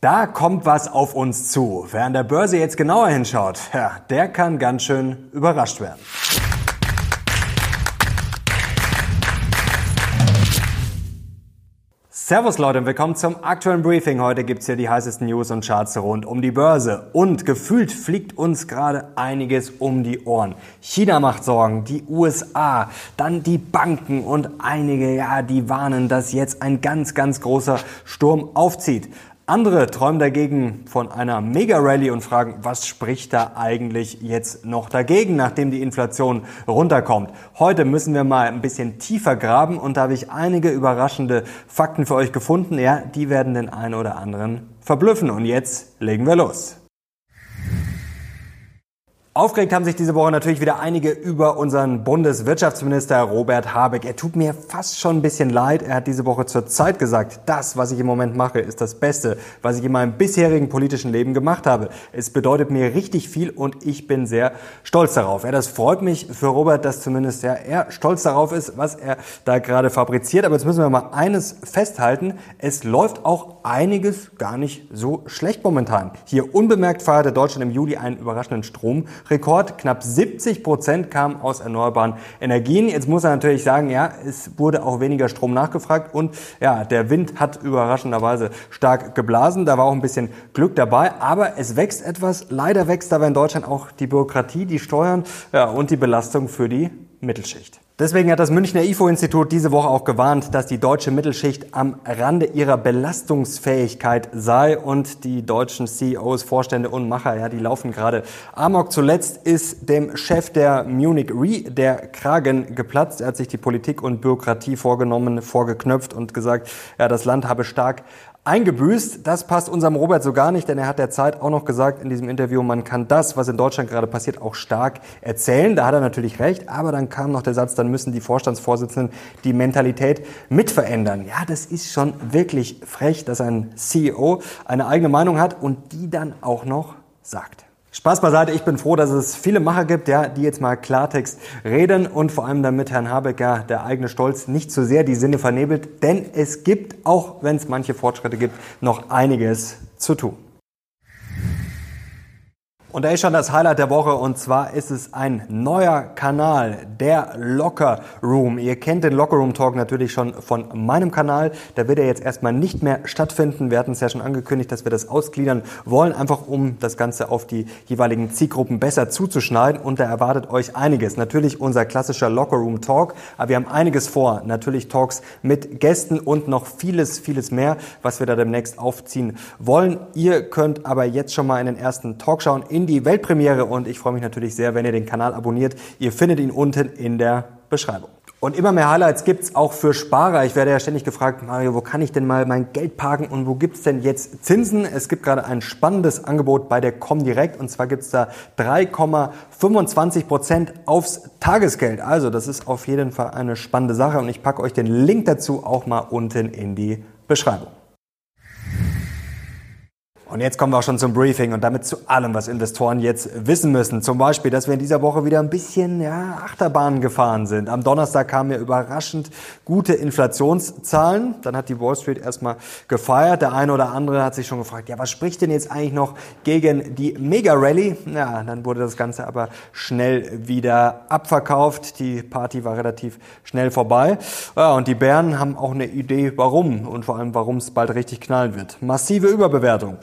Da kommt was auf uns zu. Wer an der Börse jetzt genauer hinschaut, ja, der kann ganz schön überrascht werden. Servus Leute und willkommen zum aktuellen Briefing. Heute gibt's hier die heißesten News und Charts rund um die Börse. Und gefühlt fliegt uns gerade einiges um die Ohren. China macht Sorgen, die USA, dann die Banken und einige, ja, die warnen, dass jetzt ein ganz, ganz großer Sturm aufzieht. Andere träumen dagegen von einer Mega-Rallye und fragen, was spricht da eigentlich jetzt noch dagegen, nachdem die Inflation runterkommt. Heute müssen wir mal ein bisschen tiefer graben und da habe ich einige überraschende Fakten für euch gefunden. Ja, die werden den einen oder anderen verblüffen. Und jetzt legen wir los. Aufgeregt haben sich diese Woche natürlich wieder einige über unseren Bundeswirtschaftsminister Robert Habeck. Er tut mir fast schon ein bisschen leid. Er hat diese Woche zur Zeit gesagt, das, was ich im Moment mache, ist das Beste, was ich in meinem bisherigen politischen Leben gemacht habe. Es bedeutet mir richtig viel und ich bin sehr stolz darauf. Ja, das freut mich für Robert, dass zumindest ja, er stolz darauf ist, was er da gerade fabriziert. Aber jetzt müssen wir mal eines festhalten. Es läuft auch einiges gar nicht so schlecht momentan. Hier unbemerkt feierte Deutschland im Juli einen überraschenden Strom Rekord. Knapp 70 Prozent kamen aus erneuerbaren Energien. Jetzt muss er natürlich sagen, ja, es wurde auch weniger Strom nachgefragt und ja, der Wind hat überraschenderweise stark geblasen. Da war auch ein bisschen Glück dabei, aber es wächst etwas. Leider wächst aber in Deutschland auch die Bürokratie, die Steuern ja, und die Belastung für die Mittelschicht. Deswegen hat das Münchner IFO-Institut diese Woche auch gewarnt, dass die deutsche Mittelschicht am Rande ihrer Belastungsfähigkeit sei und die deutschen CEOs, Vorstände und Macher, ja, die laufen gerade amok. Zuletzt ist dem Chef der Munich Re der Kragen geplatzt. Er hat sich die Politik und Bürokratie vorgenommen, vorgeknöpft und gesagt, ja, das Land habe stark eingebüßt. Das passt unserem Robert so gar nicht, denn er hat der Zeit auch noch gesagt in diesem Interview, man kann das, was in Deutschland gerade passiert, auch stark erzählen. Da hat er natürlich recht, aber dann kam noch der Satz, dann müssen die Vorstandsvorsitzenden die Mentalität mitverändern. Ja, das ist schon wirklich frech, dass ein CEO eine eigene Meinung hat und die dann auch noch sagt. Spaß beiseite, ich bin froh, dass es viele Macher gibt, ja, die jetzt mal Klartext reden und vor allem damit Herrn Habeck ja der eigene Stolz nicht zu sehr die Sinne vernebelt, denn es gibt, auch wenn es manche Fortschritte gibt, noch einiges zu tun. Und da ist schon das Highlight der Woche und zwar ist es ein neuer Kanal, der Locker Room. Ihr kennt den Locker Room Talk natürlich schon von meinem Kanal. Da wird er jetzt erstmal nicht mehr stattfinden. Wir hatten es ja schon angekündigt, dass wir das ausgliedern wollen, einfach um das Ganze auf die jeweiligen Zielgruppen besser zuzuschneiden. Und da erwartet euch einiges. Natürlich unser klassischer Locker Room Talk, aber wir haben einiges vor. Natürlich Talks mit Gästen und noch vieles, vieles mehr, was wir da demnächst aufziehen wollen. Ihr könnt aber jetzt schon mal in den ersten Talk schauen in die Weltpremiere und ich freue mich natürlich sehr, wenn ihr den Kanal abonniert. Ihr findet ihn unten in der Beschreibung. Und immer mehr Highlights gibt's auch für Sparer. Ich werde ja ständig gefragt, Mario, wo kann ich denn mal mein Geld parken und wo gibt's denn jetzt Zinsen? Es gibt gerade ein spannendes Angebot bei der Comdirect und zwar gibt's da 3,25 Prozent aufs Tagesgeld. Also das ist auf jeden Fall eine spannende Sache und ich packe euch den Link dazu auch mal unten in die Beschreibung. Und jetzt kommen wir auch schon zum Briefing und damit zu allem, was Investoren jetzt wissen müssen. Zum Beispiel, dass wir in dieser Woche wieder ein bisschen ja, Achterbahn gefahren sind. Am Donnerstag kamen ja überraschend gute Inflationszahlen. Dann hat die Wall Street erstmal gefeiert. Der eine oder andere hat sich schon gefragt, ja, was spricht denn jetzt eigentlich noch gegen die Mega-Rally? Ja, dann wurde das Ganze aber schnell wieder abverkauft. Die Party war relativ schnell vorbei. Ja, und die Bären haben auch eine Idee, warum und vor allem, warum es bald richtig knallen wird. Massive Überbewertung.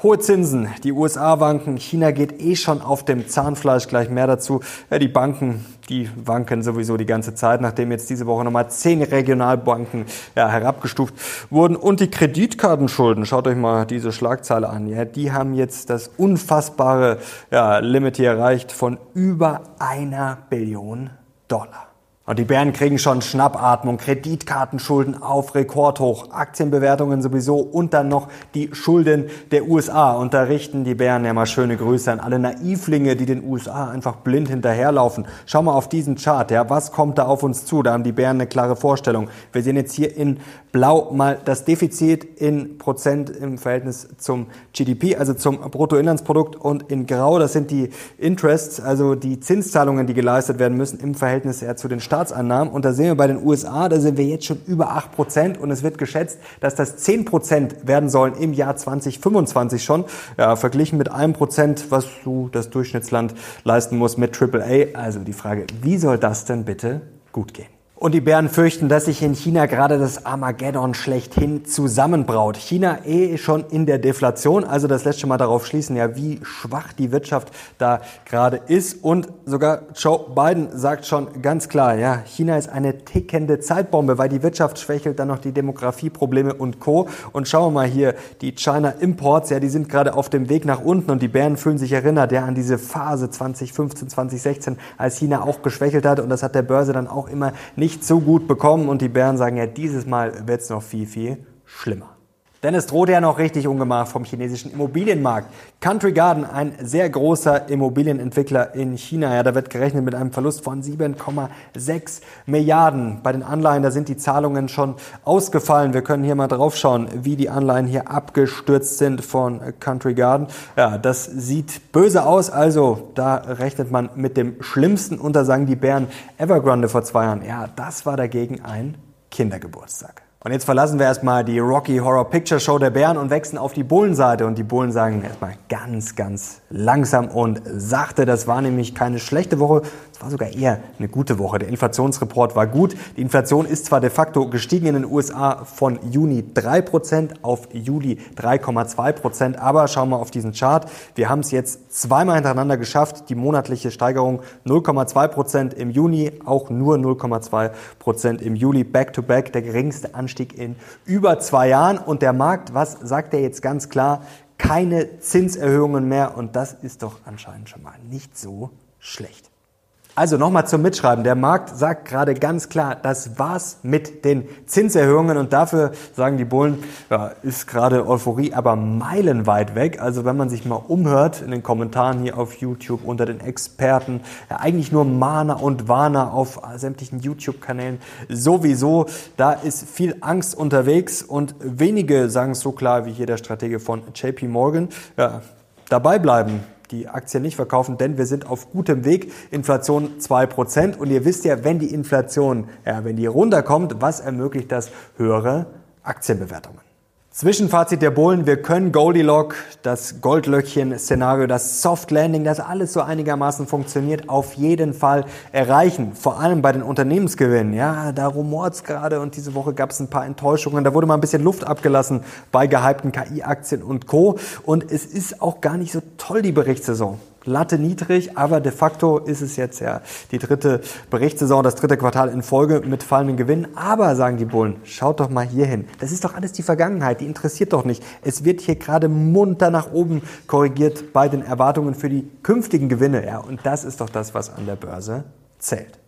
Hohe Zinsen, die USA wanken, China geht eh schon auf dem Zahnfleisch, gleich mehr dazu. Ja, die Banken, die wanken sowieso die ganze Zeit, nachdem jetzt diese Woche nochmal zehn Regionalbanken ja, herabgestuft wurden. Und die Kreditkartenschulden, schaut euch mal diese Schlagzeile an, ja, die haben jetzt das unfassbare ja, Limit hier erreicht von über einer Billion Dollar. Und die Bären kriegen schon Schnappatmung, Kreditkartenschulden auf Rekordhoch, Aktienbewertungen sowieso und dann noch die Schulden der USA. Und da richten die Bären ja mal schöne Grüße an alle Naivlinge, die den USA einfach blind hinterherlaufen. Schau mal auf diesen Chart, ja, was kommt da auf uns zu? Da haben die Bären eine klare Vorstellung. Wir sehen jetzt hier in Blau mal das Defizit in Prozent im Verhältnis zum GDP, also zum Bruttoinlandsprodukt und in Grau, das sind die Interests, also die Zinszahlungen, die geleistet werden müssen im Verhältnis eher zu den Staaten Staatseinnahmen. Und da sehen wir bei den USA, da sind wir jetzt schon über 8 Prozent. Und es wird geschätzt, dass das 10 Prozent werden sollen im Jahr 2025 schon. Ja, verglichen mit einem Prozent, was so das Durchschnittsland leisten muss mit AAA. Also die Frage, wie soll das denn bitte gut gehen? Und die Bären fürchten, dass sich in China gerade das Armageddon schlechthin zusammenbraut. China eh schon in der Deflation, also das lässt schon mal darauf schließen, ja, wie schwach die Wirtschaft da gerade ist. Und sogar Joe Biden sagt schon ganz klar, ja, China ist eine tickende Zeitbombe, weil die Wirtschaft schwächelt, dann noch die Demografieprobleme und Co. Und schauen wir mal hier, die China Imports, ja, die sind gerade auf dem Weg nach unten und die Bären fühlen sich erinnert, ja, an diese Phase 2015, 2016, als China auch geschwächelt hat und das hat der Börse dann auch immer nicht nicht so gut bekommen und die Bären sagen ja, dieses Mal wird es noch viel, viel schlimmer. Denn es droht ja noch richtig Ungemach vom chinesischen Immobilienmarkt. Country Garden, ein sehr großer Immobilienentwickler in China, ja, da wird gerechnet mit einem Verlust von 7,6 Milliarden. Bei den Anleihen, da sind die Zahlungen schon ausgefallen. Wir können hier mal drauf schauen, wie die Anleihen hier abgestürzt sind von Country Garden. Ja, das sieht böse aus. Also, da rechnet man mit dem Schlimmsten. Und da sagen die Bären Evergrande vor zwei Jahren, ja, das war dagegen ein Kindergeburtstag. Und jetzt verlassen wir erstmal die Rocky Horror Picture Show der Bären und wechseln auf die Bullenseite. Und die Bullen sagen erstmal ganz, ganz langsam und sachte. Das war nämlich keine schlechte Woche, es war sogar eher eine gute Woche. Der Inflationsreport war gut. Die Inflation ist zwar de facto gestiegen in den USA von Juni 3% auf Juli 3,2%, aber schauen wir auf diesen Chart. Wir haben es jetzt zweimal hintereinander geschafft. Die monatliche Steigerung 0,2% im Juni, auch nur 0,2% im Juli. Back to back, der geringste Anstieg in über zwei Jahren. Und der Markt, was sagt er jetzt ganz klar? Keine Zinserhöhungen mehr. Und das ist doch anscheinend schon mal nicht so schlecht. Also nochmal zum Mitschreiben. Der Markt sagt gerade ganz klar, das war's mit den Zinserhöhungen und dafür sagen die Bullen, ja, ist gerade Euphorie aber meilenweit weg. Also wenn man sich mal umhört in den Kommentaren hier auf YouTube unter den Experten, ja, eigentlich nur Mahner und Warner auf sämtlichen YouTube-Kanälen sowieso. Da ist viel Angst unterwegs und wenige sagen es so klar wie hier der Stratege von JP Morgan. Ja, dabei bleiben die Aktien nicht verkaufen, denn wir sind auf gutem Weg. Inflation 2%. Und ihr wisst ja, wenn die Inflation, ja, wenn die runterkommt, was ermöglicht das? Höhere Aktienbewertungen. Zwischenfazit der Bullen, wir können Goldilocks, das Goldlöckchen-Szenario, das Soft Landing, das alles so einigermaßen funktioniert, auf jeden Fall erreichen. Vor allem bei den Unternehmensgewinnen. Ja, da rumort's gerade und diese Woche gab es ein paar Enttäuschungen. Da wurde mal ein bisschen Luft abgelassen bei gehypten KI-Aktien und Co. Und es ist auch gar nicht so toll, die Berichtssaison. Latte niedrig, aber de facto ist es jetzt ja die dritte Berichtssaison, das dritte Quartal in Folge mit fallenden Gewinnen. Aber, sagen die Bullen, schaut doch mal hier hin. Das ist doch alles die Vergangenheit, die interessiert doch nicht. Es wird hier gerade munter nach oben korrigiert bei den Erwartungen für die künftigen Gewinne. Ja, und das ist doch das, was an der Börse zählt.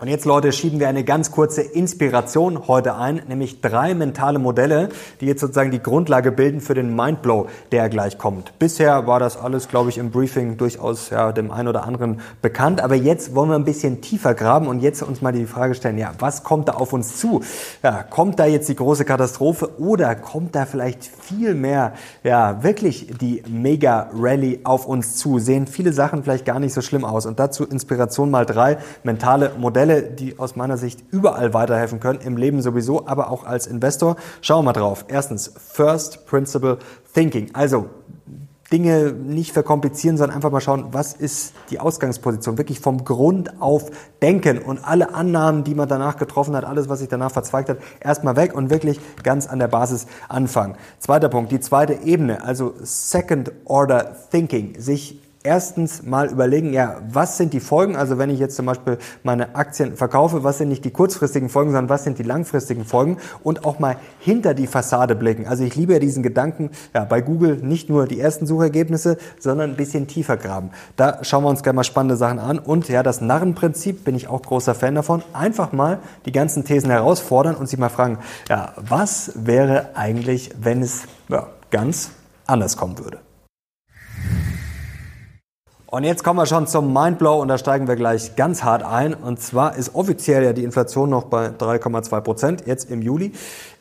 Und jetzt, Leute, schieben wir eine ganz kurze Inspiration heute ein, nämlich drei mentale Modelle, die jetzt sozusagen die Grundlage bilden für den Mindblow, der gleich kommt. Bisher war das alles, glaube ich, im Briefing durchaus ja, dem einen oder anderen bekannt, aber jetzt wollen wir ein bisschen tiefer graben und jetzt uns mal die Frage stellen, ja, was kommt da auf uns zu? Ja, kommt da jetzt die große Katastrophe oder kommt da vielleicht viel mehr, ja, wirklich die Mega-Rally auf uns zu? Sehen viele Sachen vielleicht gar nicht so schlimm aus und dazu Inspiration mal drei mentale Modelle Modelle, die aus meiner Sicht überall weiterhelfen können, im Leben sowieso, aber auch als Investor. Schauen wir mal drauf. Erstens, First Principle Thinking. Also Dinge nicht verkomplizieren, sondern einfach mal schauen, was ist die Ausgangsposition. Wirklich vom Grund auf denken und alle Annahmen, die man danach getroffen hat, alles, was sich danach verzweigt hat, erstmal weg und wirklich ganz an der Basis anfangen. Zweiter Punkt, die zweite Ebene, also Second Order Thinking, sich erstens mal überlegen, ja, was sind die Folgen? Also wenn ich jetzt zum Beispiel meine Aktien verkaufe, was sind nicht die kurzfristigen Folgen, sondern was sind die langfristigen Folgen? Und auch mal hinter die Fassade blicken. Also ich liebe ja diesen Gedanken, ja, bei Google nicht nur die ersten Suchergebnisse, sondern ein bisschen tiefer graben. Da schauen wir uns gerne mal spannende Sachen an. Und ja, das Narrenprinzip bin ich auch großer Fan davon. Einfach mal die ganzen Thesen herausfordern und sich mal fragen, ja, was wäre eigentlich, wenn es ja, ganz anders kommen würde? Und jetzt kommen wir schon zum Mindblow und da steigen wir gleich ganz hart ein. Und zwar ist offiziell ja die Inflation noch bei 3,2 Prozent, jetzt im Juli.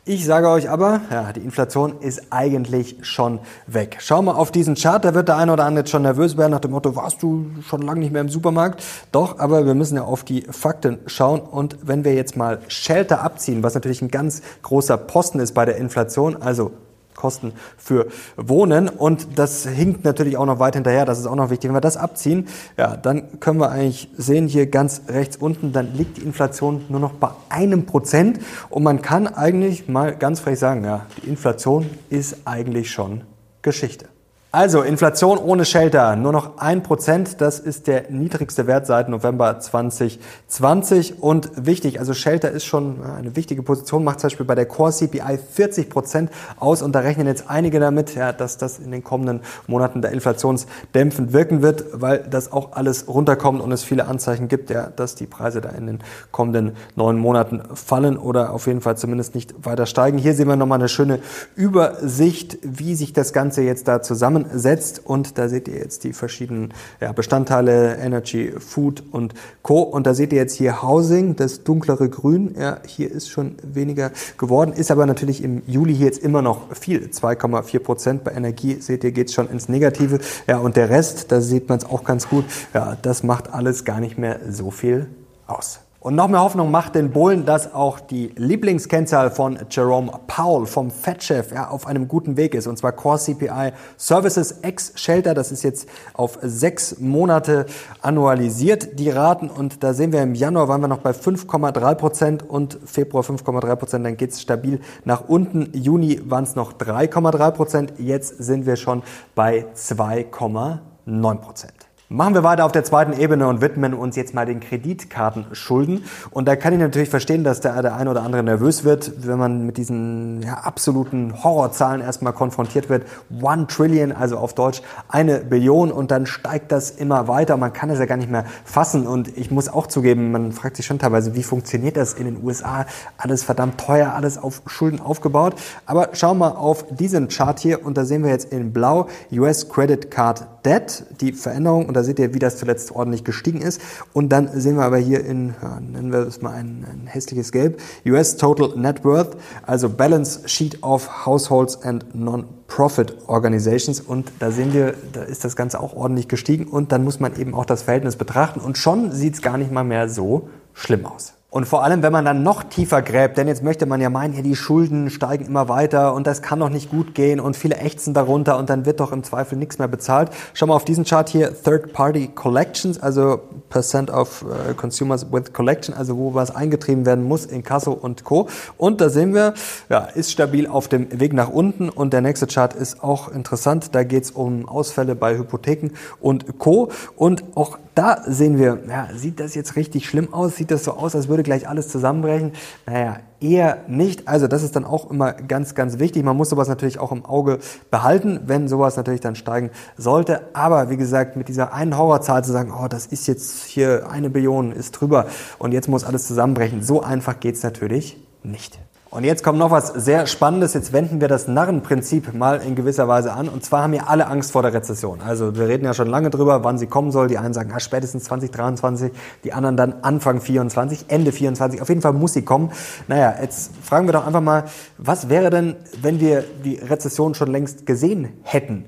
Ich sage euch aber, ja, die Inflation ist eigentlich schon weg. Schau mal auf diesen Chart, da wird der eine oder andere jetzt schon nervös werden nach dem Motto, warst du schon lange nicht mehr im Supermarkt? Doch, aber wir müssen ja auf die Fakten schauen. Und wenn wir jetzt mal Shelter abziehen, was natürlich ein ganz großer Posten ist bei der Inflation, also Kosten für Wohnen. Und das hinkt natürlich auch noch weit hinterher. Das ist auch noch wichtig. Wenn wir das abziehen, ja, dann können wir eigentlich sehen hier ganz rechts unten, dann liegt die Inflation nur noch bei einem Prozent. Und man kann eigentlich mal ganz frech sagen, ja, die Inflation ist eigentlich schon Geschichte. Also Inflation ohne Shelter, nur noch ein Prozent. Das ist der niedrigste Wert seit November 2020. Und wichtig, also Shelter ist schon eine wichtige Position, macht zum Beispiel bei der Core CPI 40 Prozent aus. Und da rechnen jetzt einige damit, ja, dass das in den kommenden Monaten der inflationsdämpfend wirken wird, weil das auch alles runterkommt und es viele Anzeichen gibt, ja, dass die Preise da in den kommenden neun Monaten fallen oder auf jeden Fall zumindest nicht weiter steigen. Hier sehen wir nochmal eine schöne Übersicht, wie sich das Ganze jetzt da zusammen zusammensetzt. Und da seht ihr jetzt die verschiedenen ja, Bestandteile, Energy, Food und Co. Und da seht ihr jetzt hier Housing, das dunklere Grün. Ja, hier ist schon weniger geworden, ist aber natürlich im Juli hier jetzt immer noch viel. 2,4 Prozent bei Energie, seht ihr, geht schon ins Negative. Ja, und der Rest, da sieht man es auch ganz gut. Ja, das macht alles gar nicht mehr so viel aus. Und noch mehr Hoffnung macht den Bullen, dass auch die Lieblingskennzahl von Jerome Powell vom Fed-Chef ja, auf einem guten Weg ist. Und zwar Core CPI Services X Shelter. Das ist jetzt auf sechs Monate annualisiert, die Raten. Und da sehen wir im Januar waren wir noch bei 5,3 Prozent und Februar 5,3 Prozent. Dann geht es stabil nach unten. Juni waren es noch 3,3 Prozent. Jetzt sind wir schon bei 2,9 Prozent. Machen wir weiter auf der zweiten Ebene und widmen uns jetzt mal den Kreditkartenschulden. Und da kann ich natürlich verstehen, dass der, der eine oder andere nervös wird, wenn man mit diesen ja, absoluten Horrorzahlen erstmal konfrontiert wird. One Trillion, also auf Deutsch eine Billion und dann steigt das immer weiter. Man kann es ja gar nicht mehr fassen. Und ich muss auch zugeben, man fragt sich schon teilweise, wie funktioniert das in den USA? Alles verdammt teuer, alles auf Schulden aufgebaut. Aber schauen wir auf diesen Chart hier und da sehen wir jetzt in blau US Credit Card Debt, die Veränderung. Und da seht ihr, wie das zuletzt ordentlich gestiegen ist. Und dann sehen wir aber hier in, ja, nennen wir das mal ein, ein hässliches Gelb, US Total Net Worth, also Balance Sheet of Households and Non-Profit Organizations. Und da sehen wir, da ist das Ganze auch ordentlich gestiegen. Und dann muss man eben auch das Verhältnis betrachten. Und schon sieht es gar nicht mal mehr so schlimm aus. Und vor allem, wenn man dann noch tiefer gräbt, denn jetzt möchte man ja meinen, ja, die Schulden steigen immer weiter und das kann doch nicht gut gehen und viele ächzen darunter und dann wird doch im Zweifel nichts mehr bezahlt. Schau mal auf diesen Chart hier, Third-Party Collections, also Percent of uh, Consumers with Collection, also wo was eingetrieben werden muss in Kasso und Co. Und da sehen wir, ja, ist stabil auf dem Weg nach unten und der nächste Chart ist auch interessant, da geht's um Ausfälle bei Hypotheken und Co. Und auch da sehen wir, ja, sieht das jetzt richtig schlimm aus? Sieht das so aus, als würde gleich alles zusammenbrechen? Naja, eher nicht. Also das ist dann auch immer ganz, ganz wichtig. Man muss sowas natürlich auch im Auge behalten, wenn sowas natürlich dann steigen sollte. Aber wie gesagt, mit dieser einen Horrorzahl zu sagen, oh, das ist jetzt hier eine Billion, ist drüber und jetzt muss alles zusammenbrechen, so einfach geht's natürlich nicht. Und jetzt kommt noch was sehr Spannendes. Jetzt wenden wir das Narrenprinzip mal in gewisser Weise an. Und zwar haben ja alle Angst vor der Rezession. Also wir reden ja schon lange drüber, wann sie kommen soll. Die einen sagen, ah, spätestens 2023, die anderen dann Anfang 24, Ende 24. Auf jeden Fall muss sie kommen. Naja, jetzt fragen wir doch einfach mal, was wäre denn, wenn wir die Rezession schon längst gesehen hätten?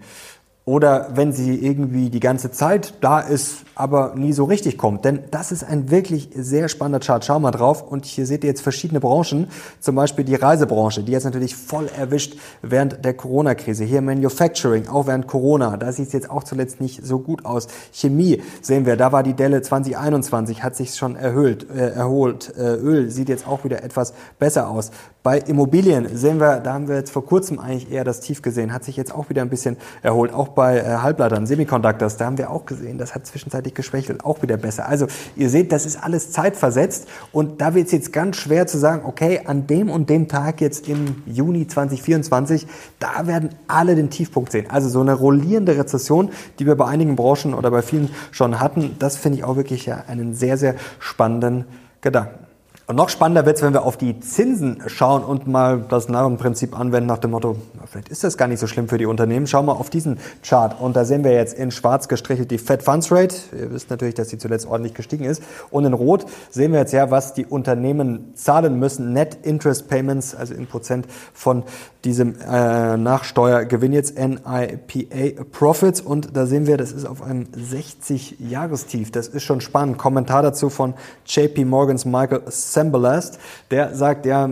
Oder wenn sie irgendwie die ganze Zeit da ist, aber nie so richtig kommt. Denn das ist ein wirklich sehr spannender Chart. Schau mal drauf. Und hier seht ihr jetzt verschiedene Branchen. Zum Beispiel die Reisebranche. Die jetzt natürlich voll erwischt während der Corona-Krise. Hier Manufacturing, auch während Corona. Da sieht es jetzt auch zuletzt nicht so gut aus. Chemie sehen wir. Da war die Delle 2021, hat sich schon erhöht, äh, erholt. Äh, Öl sieht jetzt auch wieder etwas besser aus. Bei Immobilien sehen wir, da haben wir jetzt vor kurzem eigentlich eher das Tief gesehen, hat sich jetzt auch wieder ein bisschen erholt. Auch bei äh, Halbleitern, Semiconductors, da haben wir auch gesehen, das hat zwischenzeitlich geschwächelt, auch wieder besser. Also ihr seht, das ist alles zeitversetzt und da wird es jetzt ganz schwer zu sagen, okay, an dem und dem Tag jetzt im Juni 2024, da werden alle den Tiefpunkt sehen. Also so eine rollierende Rezession, die wir bei einigen Branchen oder bei vielen schon hatten, das finde ich auch wirklich ja einen sehr, sehr spannenden Gedanken. Und noch spannender wird es, wenn wir auf die Zinsen schauen und mal das Narrenprinzip anwenden nach dem Motto, vielleicht ist das gar nicht so schlimm für die Unternehmen. Schauen wir auf diesen Chart und da sehen wir jetzt in schwarz gestrichelt die Fed Funds Rate. Ihr wisst natürlich, dass sie zuletzt ordentlich gestiegen ist. Und in rot sehen wir jetzt ja, was die Unternehmen zahlen müssen. Net Interest Payments, also in Prozent von diesem äh, Nachsteuergewinn jetzt NIPA Profits. Und da sehen wir, das ist auf einem 60-Jahrestief. Das ist schon spannend. Kommentar dazu von JP Morgans Michael Sembalast, der sagt, ja,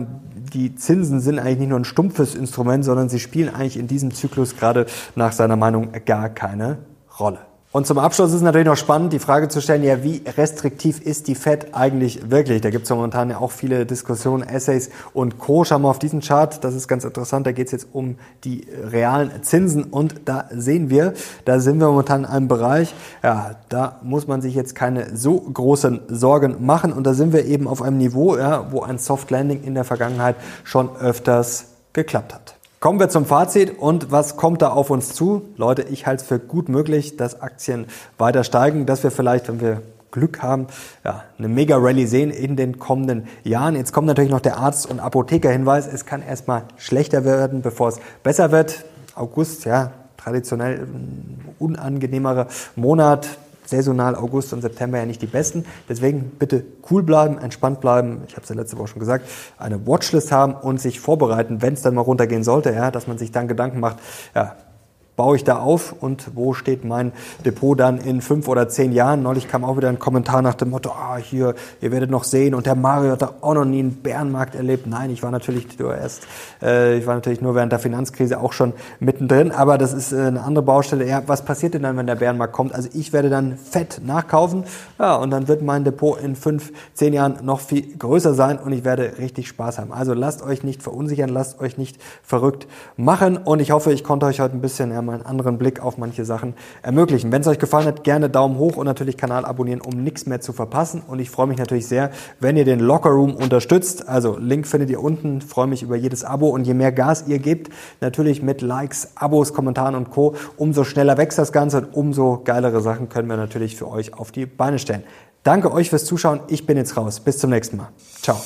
die Zinsen sind eigentlich nicht nur ein stumpfes Instrument, sondern sie spielen eigentlich in diesem Zyklus gerade nach seiner Meinung gar keine Rolle. Und zum Abschluss ist es natürlich noch spannend, die Frage zu stellen, ja, wie restriktiv ist die Fed eigentlich wirklich? Da gibt es momentan ja auch viele Diskussionen, Essays und Co. Schauen wir auf diesen Chart, das ist ganz interessant, da geht es jetzt um die realen Zinsen und da sehen wir, da sind wir momentan in einem Bereich, ja, da muss man sich jetzt keine so großen Sorgen machen und da sind wir eben auf einem Niveau, ja, wo ein Soft Landing in der Vergangenheit schon öfters geklappt hat. Kommen wir zum Fazit und was kommt da auf uns zu? Leute, ich halte es für gut möglich, dass Aktien weiter steigen, dass wir vielleicht, wenn wir Glück haben, ja, eine Mega-Rallye sehen in den kommenden Jahren. Jetzt kommt natürlich noch der Arzt- und Apotheker-Hinweis. Es kann erstmal schlechter werden, bevor es besser wird. August, ja, traditionell ein unangenehmerer Monat saisonal August und September ja nicht die besten. Deswegen bitte cool bleiben, entspannt bleiben. Ich habe es ja letzte Woche schon gesagt, eine Watchlist haben und sich vorbereiten, wenn es dann mal runtergehen sollte, ja, dass man sich dann Gedanken macht, ja, baue ich da auf und wo steht mein Depot dann in fünf oder zehn Jahren? Neulich kam auch wieder ein Kommentar nach dem Motto, ah, hier, ihr werdet noch sehen und der Mario hat da auch noch nie einen Bärenmarkt erlebt. Nein, ich war natürlich nur erst, äh, ich war natürlich nur während der Finanzkrise auch schon mittendrin, aber das ist äh, eine andere Baustelle. Ja, was passiert denn dann, wenn der Bärenmarkt kommt? Also ich werde dann fett nachkaufen, ja, und dann wird mein Depot in fünf, zehn Jahren noch viel größer sein und ich werde richtig Spaß haben. Also lasst euch nicht verunsichern, lasst euch nicht verrückt machen und ich hoffe, ich konnte euch heute ein bisschen ja, mal einen anderen Blick auf manche Sachen ermöglichen. Wenn es euch gefallen hat, gerne Daumen hoch und natürlich Kanal abonnieren, um nichts mehr zu verpassen. Und ich freue mich natürlich sehr, wenn ihr den Locker Room unterstützt. Also Link findet ihr unten. Freue mich über jedes Abo und je mehr Gas ihr gebt, natürlich mit Likes, Abos, Kommentaren und Co., umso schneller wächst das Ganze und umso geilere Sachen können wir natürlich für euch auf die Beine stellen. Danke euch fürs Zuschauen. Ich bin jetzt raus. Bis zum nächsten Mal. Ciao.